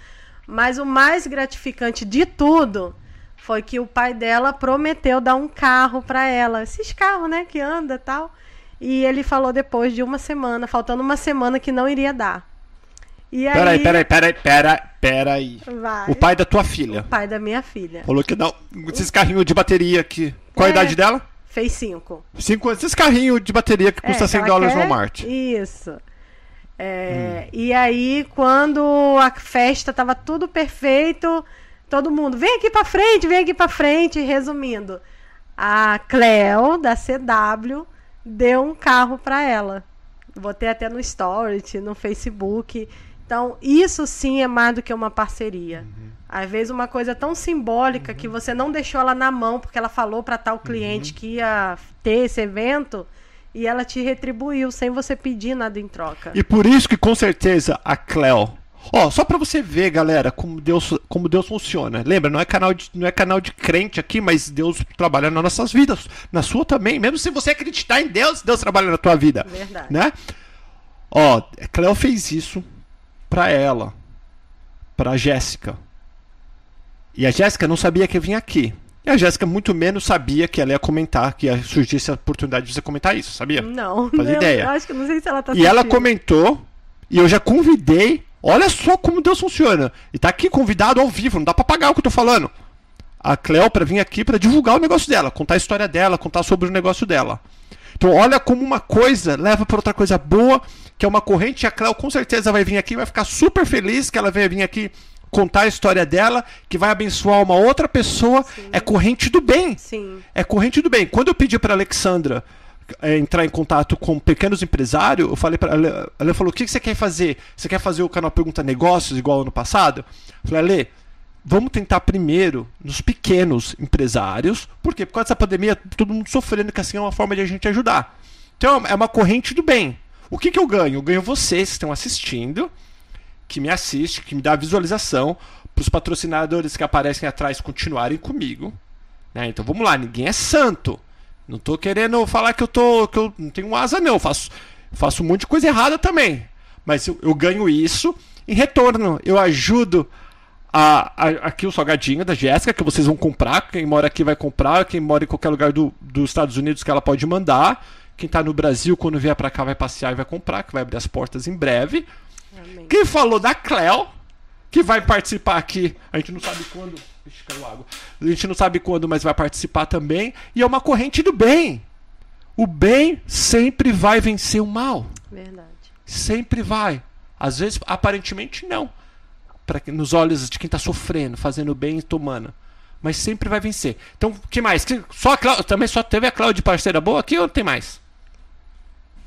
Mas o mais gratificante de tudo foi que o pai dela prometeu dar um carro para ela. Esses carros, né, que anda e tal. E ele falou depois de uma semana, faltando uma semana, que não iria dar. E aí, Peraí, peraí, peraí, peraí, peraí. Vai. O pai da tua filha O pai da minha filha. falou que não. Esses carrinhos de bateria aqui. Qual a É. idade dela? Fez cinco. Cinco anos. Esses carrinhos de bateria que custa É, 100 ela dólares no quer- Walmart. Isso. É, E aí, quando a festa tava tudo perfeito, todo mundo, vem aqui pra frente, vem aqui pra frente. Resumindo, a Cleo, da CW, deu um carro pra ela. Botei até no Story, no Facebook. Então, isso sim é mais do que uma parceria. Às vezes, uma coisa tão simbólica que você não deixou ela na mão porque ela falou para tal cliente que ia ter esse evento e ela te retribuiu sem você pedir nada em troca. E por isso que com certeza a Cleo. Ó, só pra você ver, galera, como Deus, como Deus funciona. Lembra, não é canal de, não é canal de crente aqui, mas Deus trabalha nas nossas vidas, na sua também. Mesmo se você acreditar em Deus, Deus trabalha na tua vida. Verdade. Né? Ó, Cleo fez isso pra ela, pra Jéssica. E a Jéssica não sabia que ia vir aqui. E a Jéssica muito menos sabia que ela ia comentar, que ia surgir essa oportunidade de você comentar isso, sabia? Não, Fazia eu, ideia. eu acho que não sei se ela tá E ela comentou, e eu já convidei. Olha só como Deus funciona. E tá aqui convidado ao vivo, não dá pra pagar o que eu tô falando. A Cleo pra vir aqui pra divulgar o negócio dela, contar a história dela, contar sobre o negócio dela. Então olha como uma coisa leva pra outra coisa boa, que é uma corrente, e a Cleo com certeza vai vir aqui, vai ficar super feliz que ela venha vir aqui contar a história dela, que vai abençoar uma outra pessoa. É corrente do bem. Sim. É corrente do bem. Quando eu pedi pra Alexandra entrar em contato com pequenos empresários, eu falei para ela, ela falou: "O que, que você quer fazer? Você quer fazer o canal Pergunta Negócios igual ano passado?" Eu falei: "Ale, vamos tentar primeiro nos pequenos empresários, porque por causa dessa pandemia todo mundo sofrendo, que assim é uma forma de a gente ajudar. Então é uma corrente do bem. O que, que eu ganho? Eu ganho vocês que estão assistindo, que me assiste, que me dá visualização, para os patrocinadores que aparecem atrás continuarem comigo. Né? Então vamos lá, ninguém é santo. Não tô querendo falar que eu tô. que eu não tenho asa, não. Eu faço, faço um monte de coisa errada também. Mas eu, eu ganho isso. Em retorno, eu ajudo a, a, aqui o salgadinho da Jéssica, que vocês vão comprar. Quem mora aqui vai comprar. Quem mora em qualquer lugar do, dos Estados Unidos que ela pode mandar. Quem está no Brasil, quando vier para cá, vai passear e vai comprar, que vai abrir as portas em breve. Amém. Quem falou da Cleo, que vai participar aqui, a gente não sabe quando. Ixi, caiu água. A gente não sabe quando, mas vai participar também. E é uma corrente do bem. O bem sempre vai vencer o mal. Verdade. Sempre vai. Às vezes, aparentemente, não. Pra, nos olhos de quem está sofrendo, fazendo bem e tomando. Mas sempre vai vencer. Então, o que mais? Só Cláudia, também só teve a Cláudia de parceira boa aqui ou tem mais?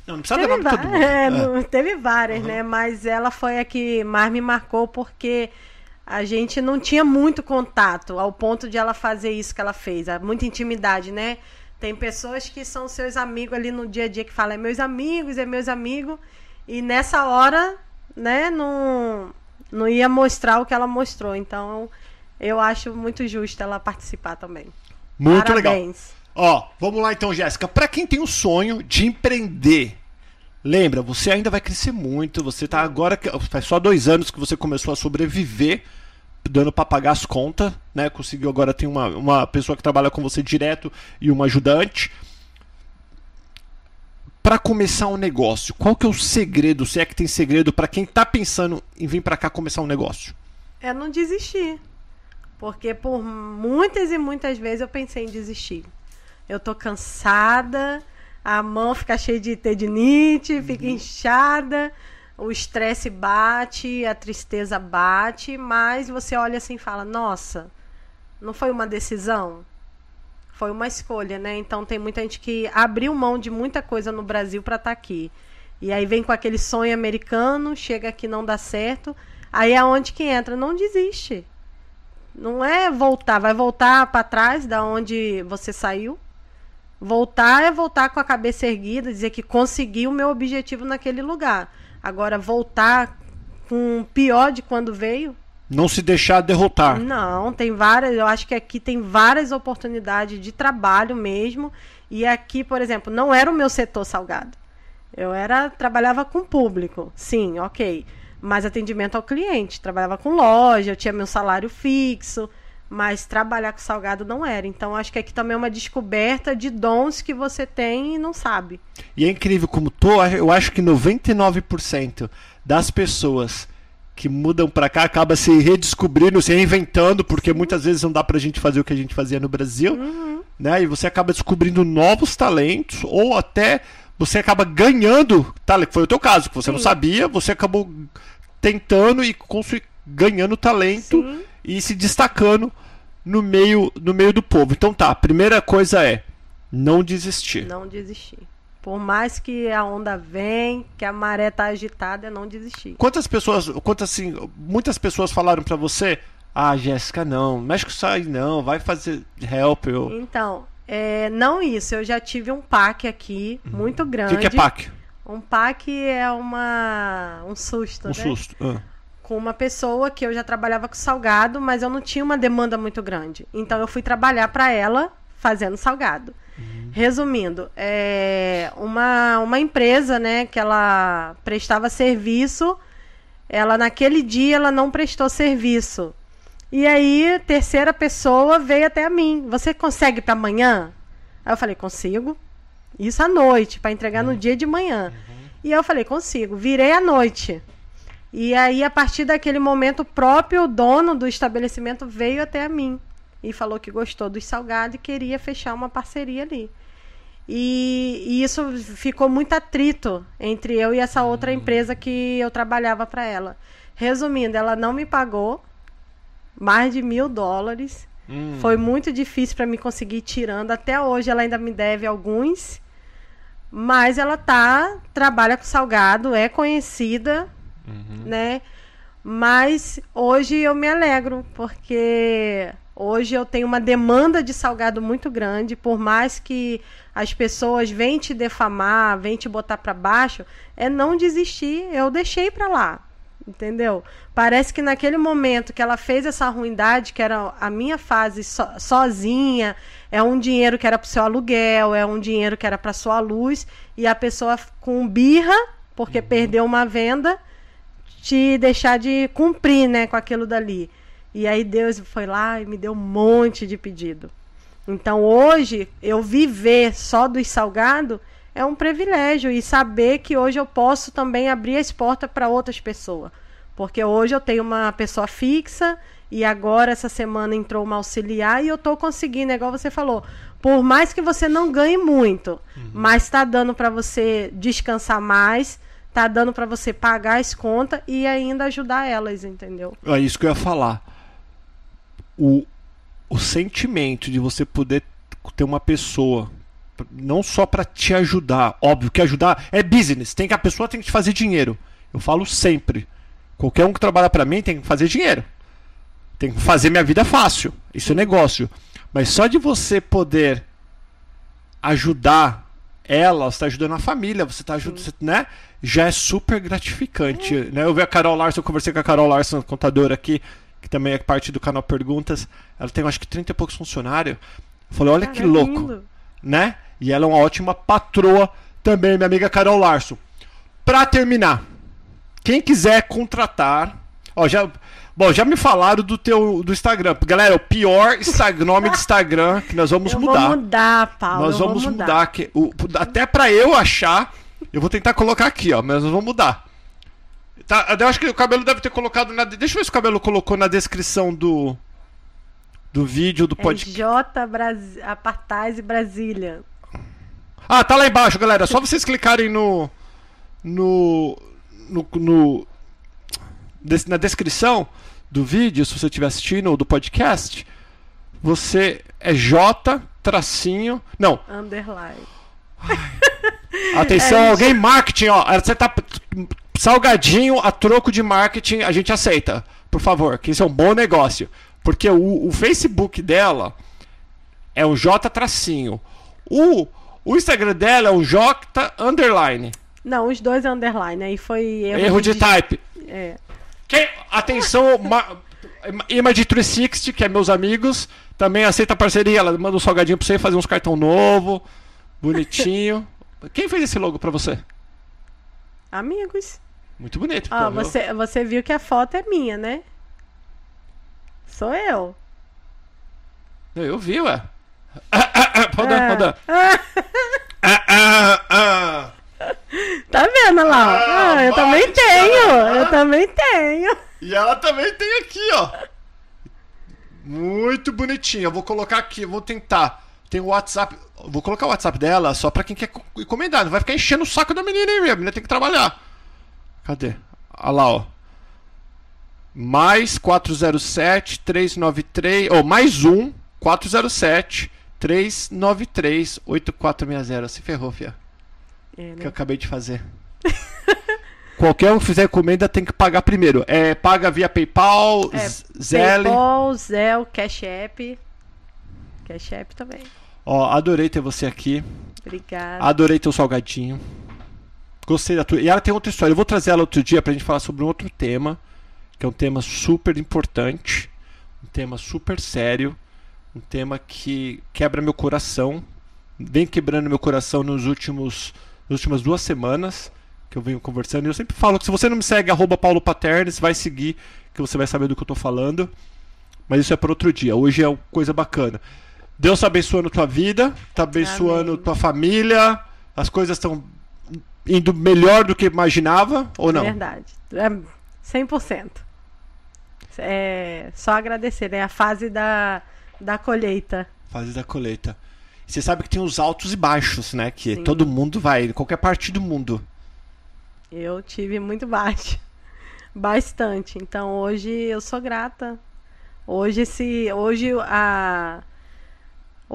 Não, não precisa teve levar todo mundo. É, é. Teve várias, uhum. né? Mas ela foi a que mais me marcou porque a gente não tinha muito contato ao ponto de ela fazer isso que ela fez. Muita intimidade, né? Tem pessoas que são seus amigos ali no dia a dia que falam, é meus amigos, é meus amigos. E nessa hora, né, não, não ia mostrar o que ela mostrou. Então, eu acho muito justo ela participar também. Muito Parabéns. legal. Ó, vamos lá então, Jéssica. Para quem tem o sonho de empreender, lembra, você ainda vai crescer muito. Você tá agora, faz só dois anos que você começou a sobreviver, dando para pagar as contas, né? Conseguiu agora tem uma, uma pessoa que trabalha com você direto e uma ajudante. Para começar um negócio, qual que é o segredo? Se é que tem segredo para quem tá pensando em vir para cá começar um negócio? É não desistir. Porque por muitas e muitas vezes eu pensei em desistir eu tô cansada, a mão fica cheia de tendinite, uhum. fica inchada, o estresse bate, a tristeza bate, mas você olha assim e fala: nossa, não foi uma decisão? Foi uma escolha, né? Então tem muita gente que abriu mão de muita coisa no Brasil para estar tá aqui. E aí vem com aquele sonho americano, chega aqui não dá certo. Aí é onde que entra, não desiste. Não é voltar, vai voltar para trás da onde você saiu. Voltar é voltar com a cabeça erguida, dizer que consegui o meu objetivo naquele lugar. Agora, voltar com pior de quando veio. Não se deixar derrotar. Não, tem várias. Eu acho que aqui tem várias oportunidades de trabalho mesmo. E aqui, por exemplo, não era o meu setor salgado. Eu era trabalhava com público, sim, ok. Mas atendimento ao cliente. Trabalhava com loja, eu tinha meu salário fixo mas trabalhar com salgado não era. Então acho que aqui também é uma descoberta de dons que você tem e não sabe. E é incrível como tô, eu acho que 99% das pessoas que mudam para cá acaba se redescobrindo, se reinventando, porque Sim. muitas vezes não dá pra gente fazer o que a gente fazia no Brasil, uhum. né? E você acaba descobrindo novos talentos ou até você acaba ganhando talento. Foi o teu caso, que você Sim. não sabia, você acabou tentando e ganhando talento Sim. e se destacando no meio, no meio do povo. Então tá, a primeira coisa é não desistir. Não desistir. Por mais que a onda vem, que a maré tá agitada, é não desistir. Quantas pessoas, quantas assim, muitas pessoas falaram para você: "Ah, Jéssica, não, mexe com isso aí não, vai fazer help". Eu... Então, é, não isso, eu já tive um PAC aqui uhum. muito grande. O que, que, é PAC? Um PAC é uma um susto, um né? susto. Ah com uma pessoa que eu já trabalhava com salgado, mas eu não tinha uma demanda muito grande. Então eu fui trabalhar para ela fazendo salgado. Uhum. Resumindo, é uma, uma empresa, né, que ela prestava serviço, ela naquele dia ela não prestou serviço. E aí, terceira pessoa veio até a mim. Você consegue para amanhã? Aí eu falei, consigo. Isso à noite, para entregar uhum. no dia de manhã. Uhum. E eu falei, consigo. Virei à noite. E aí, a partir daquele momento, o próprio dono do estabelecimento veio até a mim e falou que gostou dos salgados e queria fechar uma parceria ali. E, e, isso ficou muito atrito entre eu e essa outra hum. empresa que eu trabalhava para ela. Resumindo, ela não me pagou mais de mil dólares. Hum. Foi muito difícil para me conseguir tirando. Até hoje ela ainda me deve alguns. Mas ela tá, trabalha com salgado, é conhecida, Uhum. né? Mas hoje eu me alegro, porque hoje eu tenho uma demanda de salgado muito grande, por mais que as pessoas venham te defamar, venham te botar para baixo, é não desistir. Eu deixei para lá, entendeu? Parece que naquele momento que ela fez essa ruindade, que era a minha fase so, sozinha, é um dinheiro que era para o seu aluguel, é um dinheiro que era para sua luz, e a pessoa com birra, porque perdeu uma venda, te deixar de cumprir, né, com aquilo dali. E aí Deus foi lá e me deu um monte de pedido. Então hoje eu viver só dos salgado é um privilégio e saber que hoje eu posso também abrir as portas para outras pessoas. Porque hoje eu tenho uma pessoa fixa e agora essa semana entrou uma auxiliar e eu estou conseguindo, igual você falou. Por mais que você não ganhe muito, mas está dando para você descansar mais, tá dando para você pagar as contas e ainda ajudar elas, entendeu? É isso que eu ia falar. O, o sentimento de você poder ter uma pessoa não só para te ajudar, óbvio que ajudar é business, tem que a pessoa tem que te fazer dinheiro. Eu falo sempre. Qualquer um que trabalha para mim tem que fazer dinheiro. Tem que fazer minha vida fácil. Isso é negócio. Mas só de você poder ajudar ela, você está ajudando a família, você está ajudando, você, né? Já é super gratificante. Né? Eu vi a Carol Larson, eu conversei com a Carol Larson, contadora aqui, que também é parte do canal Perguntas. Ela tem acho que 30 e poucos funcionários. Eu falei, olha Cara, que é louco, lindo. né? E ela é uma ótima patroa também, minha amiga Carol Larson. Pra terminar, quem quiser contratar, ó, já, bom, já me falaram do teu do Instagram. Galera, o pior Instagram, nome de Instagram que nós vamos eu mudar. vou mudar, Paulo. Nós vamos vou mudar. que, o, até pra eu achar, eu vou tentar colocar aqui, ó, mas nós vamos mudar. Tá, eu acho que o cabelo deve ter colocado na. Deixa eu ver se o cabelo colocou na descrição do do vídeo do podcast. J Brasi Apartheid Brasília. Ah, tá lá embaixo, galera. Só vocês clicarem no. No. No. no- des- na descrição do vídeo, se você estiver assistindo, ou do podcast. Você é J tracinho. Não, Underline. Atenção, É, alguém marketing, ó. Você tá. Salgadinho a troco de marketing, a gente aceita. Por favor, que isso é um bom negócio. Porque o, o Facebook dela é o J tracinho. O, o Instagram dela é o J underline. Não, os dois é underline. Aí foi erro, Erro de dig- type. É. Quem, atenção, ma, Image 360, que é meus amigos, também aceita parceria. Ela manda um salgadinho pra você fazer uns cartão novo, bonitinho. Quem fez esse logo pra você? Amigos. Muito bonito. Ó, pô, viu? você, você viu que a foto é minha, né? Sou eu. Eu, vi, ué. Ah, ah, ah, É. roda. Ah, Ah, ah, ah. tá vendo lá? Ah, Ah, eu também cara. tenho. Eu também tenho. E ela também tem aqui, ó. Muito bonitinha. Vou colocar aqui, vou tentar. Tem o WhatsApp. Vou colocar o WhatsApp dela só pra quem quer co- encomendar. Não vai ficar enchendo o saco da menina aí, minha menina tem que trabalhar. Cadê? Olha lá, ó. Mais 407 393. Ou mais um 407 393 8460. Se ferrou, fia. É, Que né? eu acabei de fazer. Qualquer um que fizer encomenda tem que pagar primeiro. É, paga via PayPal, É, Zelle. Paypal, Zelle, Cash App. Cash App também. Ó, adorei ter você aqui. Obrigada. Adorei teu salgadinho. Gostei da tua. E ela tem outra história. Eu vou trazer ela outro dia pra gente falar sobre um outro tema. Que é um tema super importante. Um tema super sério. Um tema que quebra meu coração. Vem quebrando meu coração nos últimos. Nas últimas duas semanas. Que eu venho conversando. E eu sempre falo que se você não me segue, arroba Paulo Paternes, vai seguir. Que você vai saber do que eu tô falando. Mas isso é para outro dia. Hoje é coisa bacana. Deus tá abençoando tua vida, tá abençoando Amém. tua família. As coisas estão indo melhor do que imaginava ou não? Verdade. É 100%. É só agradecer, né? A fase da, da colheita. Fase da colheita. Você sabe que tem os altos e baixos, né? Que Sim. todo mundo vai, em qualquer parte do mundo. Eu tive muito baixo. Bastante. Então hoje eu sou grata. Hoje esse. Hoje a.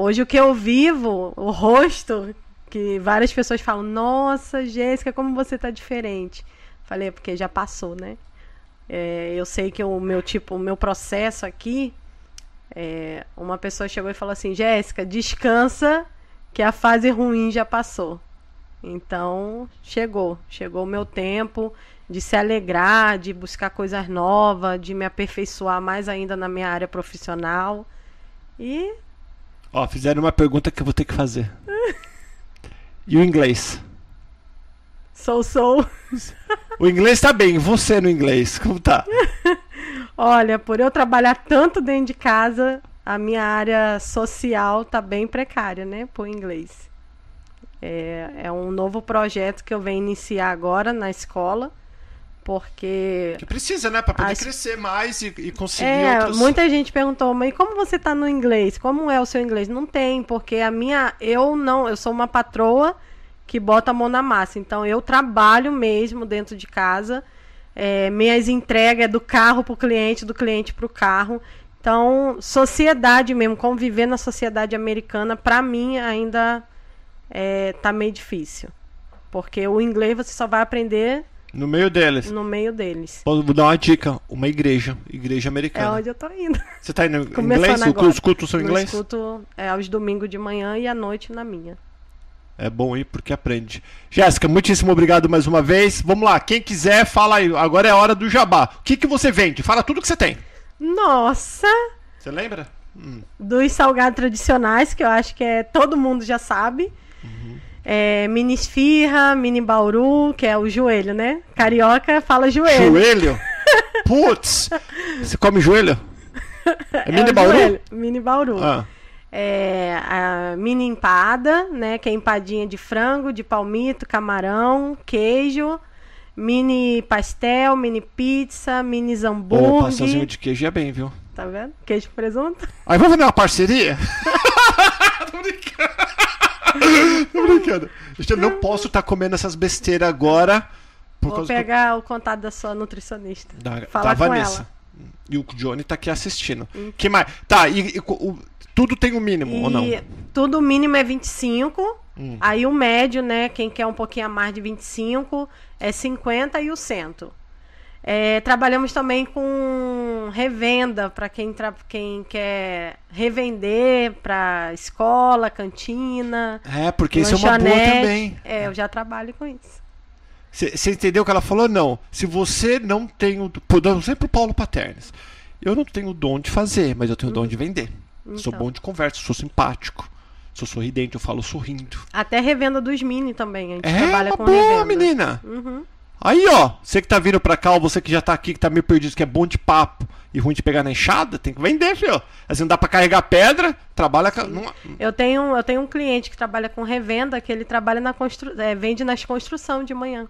Hoje o que eu vivo, o rosto Que várias pessoas falam, nossa, Jéssica, como você tá diferente. Falei, é porque já passou, né? É, eu sei que o meu tipo, o meu processo aqui, é, uma pessoa chegou e falou assim, Jéssica, descansa que a fase ruim já passou. Então, chegou, chegou o meu tempo de se alegrar, de buscar coisas novas, de me aperfeiçoar mais ainda na minha área profissional. E Ó, fizeram uma pergunta que eu vou ter que fazer. E o inglês? sou sou. O inglês tá bem, você no inglês, como tá? Olha, por eu trabalhar tanto dentro de casa, a minha área social tá bem precária, né, por inglês. É, é um novo projeto que eu venho iniciar agora na escola, porque Que precisa, né? Pra poder As- crescer mais e, e conseguir É, outros... muita gente perguntou, mas como você tá no inglês? Como é o seu inglês? Não tem, porque a minha, eu não, eu sou uma patroa que bota a mão na massa. Então eu trabalho mesmo dentro de casa. É, minhas entregas é do carro pro cliente, do cliente pro carro. Então, sociedade mesmo, conviver na sociedade americana, pra mim ainda é, tá meio difícil. Porque o inglês você só vai aprender No meio deles. no meio deles. Vou dar uma dica. Uma igreja. Igreja É americana. onde eu tô indo. Você tá indo em inglês? agora. Os cultos são em Eu inglês? escuto é, aos domingos de manhã e à noite na minha. É bom ir porque aprende. Jéssica, muitíssimo obrigado mais uma vez. Vamos lá, quem quiser, fala aí. Agora é a hora do jabá. O que, que você vende? Fala tudo que você tem. Nossa! Você lembra? Dos salgados tradicionais, que eu acho que é todo mundo já sabe. É, mini esfirra, mini bauru, que é o joelho, né? Carioca fala joelho. Joelho? Putz! Você come joelho? É É mini bauru? joelho, Mini bauru. Ah, É, a mini empada, né? Que é empadinha de frango, de palmito, camarão, queijo. Mini pastel, mini pizza, mini Ô, zambug. pastelzinho de queijo é bem, viu? Tá vendo? Queijo e presunto. Aí vamos fazer uma parceria? Tô brincando. Tô brincando. Eu não posso estar comendo essas besteiras agora. Vou pegar o contato da sua nutricionista. da, falar da com Vanessa. ela. E o Johnny tá aqui assistindo. Que mais? Tá, e, e o- tudo tem um mínimo, ou não? E tudo mínimo é 25. Hum. Aí o médio, né? Quem quer um pouquinho a mais de 25 é 50 e o cento. É, trabalhamos também com revenda para quem, quem quer revender para escola, cantina, É, porque isso é uma boa também. É, eu já trabalho com isso. Você entendeu o que ela falou? Não. Se você não tem o. Por exemplo, o Paulo Paternes. Eu não tenho o dom de fazer, mas eu tenho o dom de vender. Sou Então. bom de conversa, sou simpático. Sou sorridente, eu falo sorrindo. Até revenda dos mini também. A gente É trabalha uma com boa, revenda. menina. Uhum. Aí, ó, você que tá vindo pra cá, ou você que já tá aqui, que tá meio perdido, que é bom de papo e ruim de pegar na enxada, tem que vender, filho. Assim, não dá pra carregar pedra, trabalha. ca- Não... Eu tenho, eu tenho um cliente que trabalha com revenda, que ele trabalha na constru... é, vende nas construção de manhã.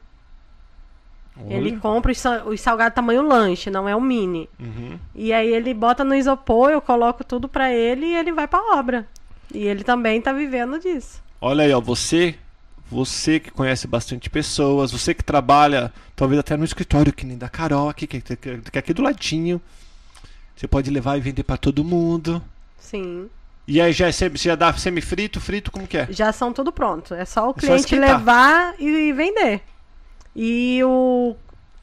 Ele Olha. compra os, os salgados tamanho lanche, não é o mini. Uhum. E aí ele bota no isopor, eu coloco tudo pra ele e ele vai pra obra. E ele também tá vivendo disso. Olha aí, ó, você, você que conhece bastante pessoas, você que trabalha, talvez até no escritório que nem da Carol aqui, que, que, que é aqui do ladinho. Você pode levar e vender pra todo mundo. Sim. E aí já, é semi- já dá semi-frito, frito, como que é? Já são tudo pronto. É só o É só cliente esquentar. levar e vender. E o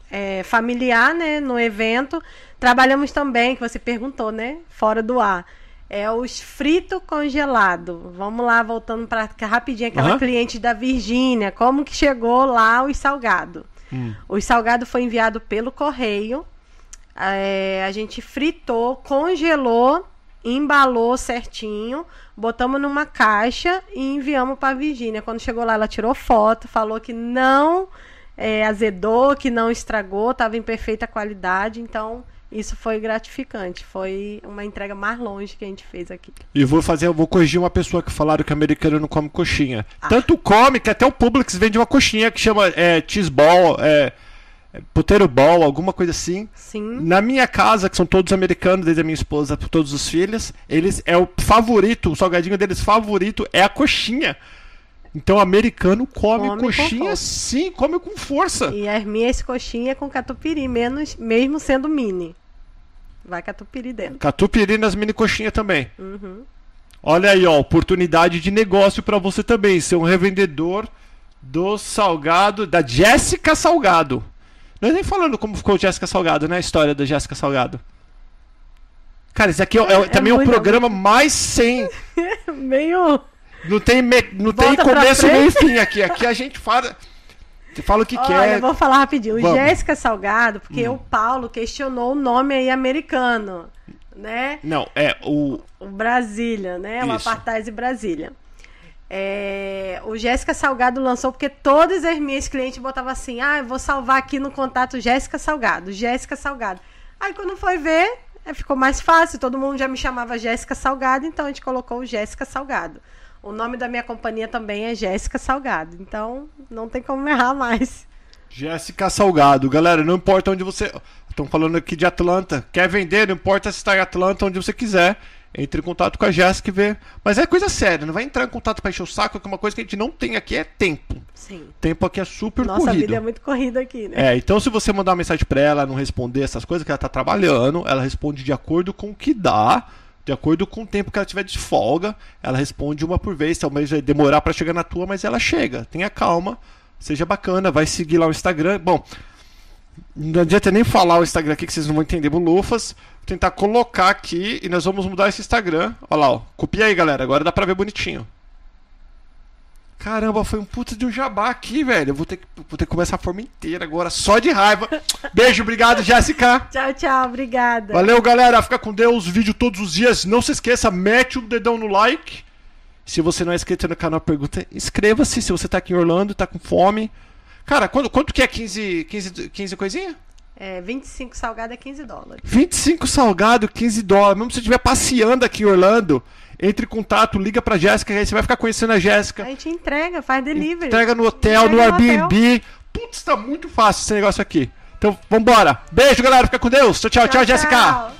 é, familiar, né, no evento, trabalhamos também, que você perguntou, né, fora do ar. É os frito congelado. Vamos lá, voltando para rapidinho aquela Aham. cliente da Virgínia, como que chegou lá os salgado? Hum. O salgado foi enviado pelo correio. É, a gente fritou, congelou, embalou certinho, botamos numa caixa e enviamos para a Virgínia. Quando chegou lá, ela tirou foto, falou que não é, azedou, que não estragou, estava em perfeita qualidade. Então, isso foi gratificante. Foi uma entrega mais longe que a gente fez aqui. E vou fazer, eu vou corrigir uma pessoa que falaram que americano não come coxinha. Tanto come que até o Publix vende uma coxinha que chama é, cheese ball, é, é, potato ball, alguma coisa assim. Sim. Na minha casa, que são todos americanos, desde a minha esposa, todos os filhos, eles é o favorito, o salgadinho deles favorito é a coxinha. Então, o americano come, Come com coxinha sim, come com força. E as minhas coxinhas com catupiry, menos, mesmo sendo mini. Vai catupiry dentro. Catupiry nas mini coxinhas também. Uhum. Olha aí, ó, oportunidade de negócio pra você também, ser um revendedor do Salgado, da Jéssica Salgado. Nós nem falando como ficou Jéssica Salgado, né? A história da Jéssica Salgado. Cara, esse aqui é, é- É também é o muito- programa mais sem. Meio. Não tem, me- não tem Volta começo, meio e frente. fim aqui. Aqui a gente fala. Fala o que Olha, quer. eu vou falar rapidinho. O Vamos. Hum. Jéssica Salgado, porque o Paulo questionou o nome aí americano, né? Não, é o. O Brasília, né? O Isso. Apartheid Brasília. É, o Jéssica Salgado lançou porque todas as minhas clientes botavam assim: ah, eu vou salvar aqui no contato Jéssica Salgado, Jéssica Salgado. Aí quando foi ver, é, ficou mais fácil, todo mundo já me chamava Jéssica Salgado, então a gente colocou o Jéssica Salgado. O nome da minha companhia também é Jéssica Salgado, então não tem como errar mais. Jéssica Salgado. Galera, não importa onde você. Estão falando aqui de Atlanta. Quer vender? Não importa se está em Atlanta, onde você quiser. Entre em contato com a Jéssica e vê. Mas é coisa séria, não vai entrar em contato para encher o saco, que uma coisa que a gente não tem aqui é tempo. Sim. Tempo aqui é super Nossa corrido. vida é muito corrida aqui, né? É, então se você mandar uma mensagem pra ela, não responder essas coisas que ela tá trabalhando, ela responde de acordo com o que dá, de acordo com o tempo que ela tiver de folga, ela responde uma por vez, talvez vai demorar pra chegar na tua, mas ela chega. Tenha calma, seja bacana, vai seguir lá o Instagram. Bom, não adianta nem falar o Instagram aqui que vocês não vão entender bolufas. Vou tentar colocar aqui e nós vamos mudar esse Instagram. Olha lá, ó. Copia aí, galera. Agora dá pra ver bonitinho. Caramba, foi um puta de um jabá aqui, velho. Eu vou ter que, vou ter que começar a forma inteira agora, só de raiva. Beijo, obrigado, Jéssica. Tchau, tchau, obrigada. Valeu, galera. Fica com Deus. Vídeo todos os dias. Não se esqueça, mete o dedão no like. Se você não é inscrito no canal, pergunta. Inscreva-se se você tá aqui em Orlando, tá com fome. Cara, quanto, quanto que é 15, 15, 15 coisinha? É, 25 salgado é 15 dólares. 25 salgado, 15 dólares. Mesmo se você estiver passeando aqui em Orlando, entre em contato, liga pra Jéssica, aí você vai ficar conhecendo a Jéssica. A gente entrega, faz delivery. Entrega no hotel, no Entrega no Airbnb. Putz, tá muito fácil esse negócio aqui. Então, vambora. Beijo, galera. Fica com Deus. Tchau, tchau, tchau, Jéssica. tchau.